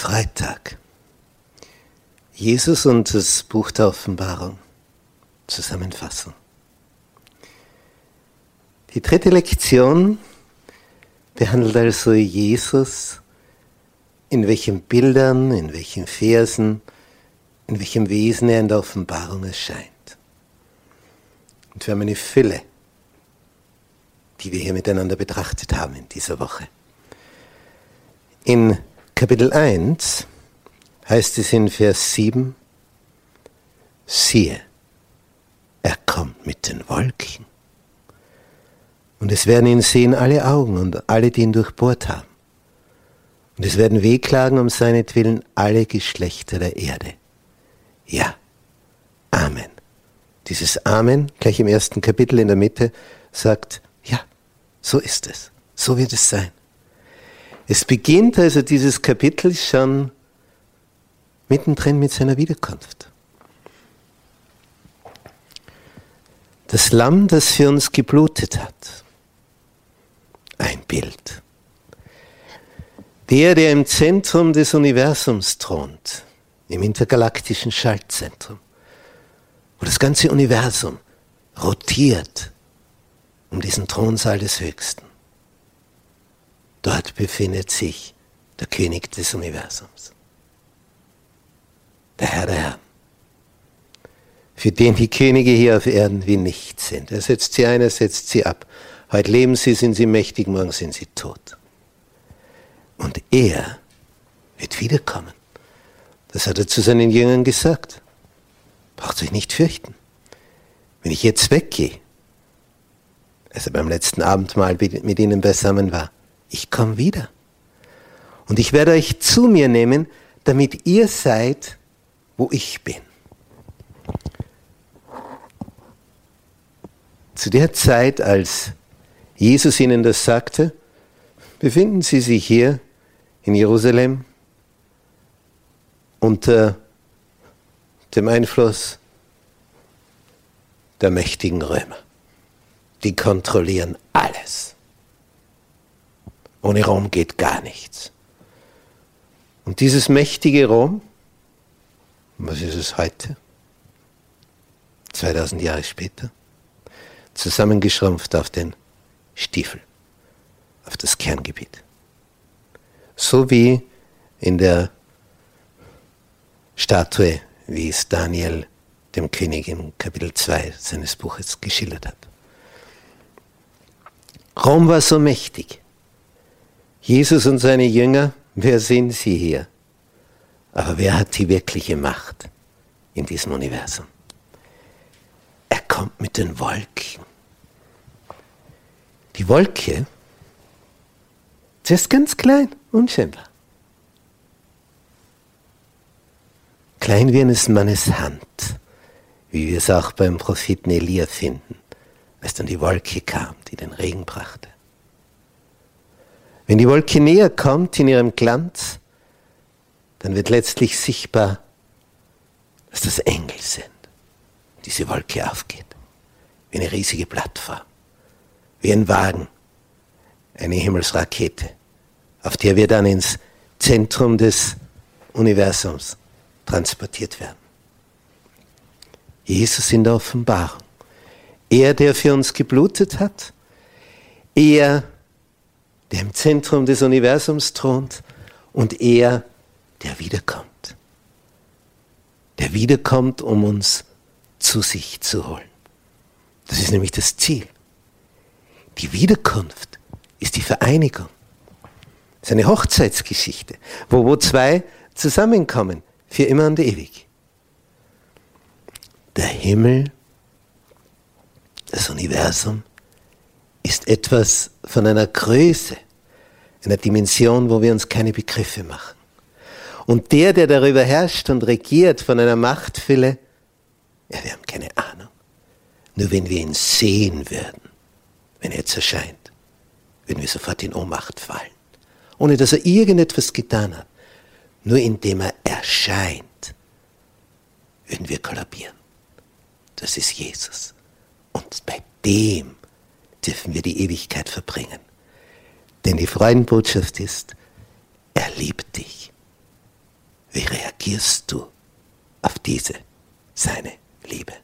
Freitag. Jesus und das Buch der Offenbarung zusammenfassen. Die dritte Lektion behandelt also Jesus, in welchen Bildern, in welchen Versen, in welchem Wesen er in der Offenbarung erscheint. Und wir haben eine Fülle, die wir hier miteinander betrachtet haben in dieser Woche. In Kapitel 1 heißt es in Vers 7, siehe, er kommt mit den Wolken. Und es werden ihn sehen alle Augen und alle, die ihn durchbohrt haben. Und es werden wehklagen um seinetwillen alle Geschlechter der Erde. Ja, Amen. Dieses Amen, gleich im ersten Kapitel in der Mitte, sagt, ja, so ist es, so wird es sein. Es beginnt also dieses Kapitel schon mittendrin mit seiner Wiederkunft. Das Lamm, das für uns geblutet hat. Ein Bild. Der, der im Zentrum des Universums thront, im intergalaktischen Schaltzentrum, wo das ganze Universum rotiert um diesen Thronsaal des Höchsten. Dort befindet sich der König des Universums, der Herr der Herren, für den die Könige hier auf Erden wie nichts sind. Er setzt sie ein, er setzt sie ab. Heute leben sie, sind sie mächtig, morgen sind sie tot. Und er wird wiederkommen. Das hat er zu seinen Jüngern gesagt. Braucht euch nicht fürchten. Wenn ich jetzt weggehe, als er beim letzten Abendmahl mit ihnen beisammen war, ich komme wieder. Und ich werde euch zu mir nehmen, damit ihr seid, wo ich bin. Zu der Zeit, als Jesus ihnen das sagte, befinden sie sich hier in Jerusalem unter dem Einfluss der mächtigen Römer. Die kontrollieren alles. Ohne Rom geht gar nichts. Und dieses mächtige Rom, was ist es heute? 2000 Jahre später, zusammengeschrumpft auf den Stiefel, auf das Kerngebiet. So wie in der Statue, wie es Daniel dem König in Kapitel 2 seines Buches geschildert hat. Rom war so mächtig, Jesus und seine Jünger, wer sind sie hier? Aber wer hat die wirkliche Macht in diesem Universum? Er kommt mit den Wolken. Die Wolke, sie ist ganz klein, unscheinbar. Klein wie eines Mannes Hand, wie wir es auch beim Propheten Elia finden, als dann die Wolke kam, die den Regen brachte. Wenn die Wolke näher kommt in ihrem Glanz, dann wird letztlich sichtbar, dass das Engel sind. Diese Wolke aufgeht, wie eine riesige Plattform, wie ein Wagen, eine Himmelsrakete, auf der wir dann ins Zentrum des Universums transportiert werden. Jesus in der Offenbarung. Er, der für uns geblutet hat, er, der im Zentrum des Universums thront und er, der wiederkommt. Der wiederkommt, um uns zu sich zu holen. Das ist nämlich das Ziel. Die Wiederkunft ist die Vereinigung. Es ist eine Hochzeitsgeschichte, wo, wo zwei zusammenkommen, für immer und ewig. Der Himmel, das Universum ist etwas von einer Größe, einer Dimension, wo wir uns keine Begriffe machen. Und der, der darüber herrscht und regiert von einer Machtfülle, ja, wir haben keine Ahnung. Nur wenn wir ihn sehen würden, wenn er jetzt erscheint, würden wir sofort in Ohnmacht fallen. Ohne dass er irgendetwas getan hat. Nur indem er erscheint, würden wir kollabieren. Das ist Jesus. Und bei dem dürfen wir die Ewigkeit verbringen. Denn die Freudenbotschaft ist, er liebt dich. Wie reagierst du auf diese, seine Liebe?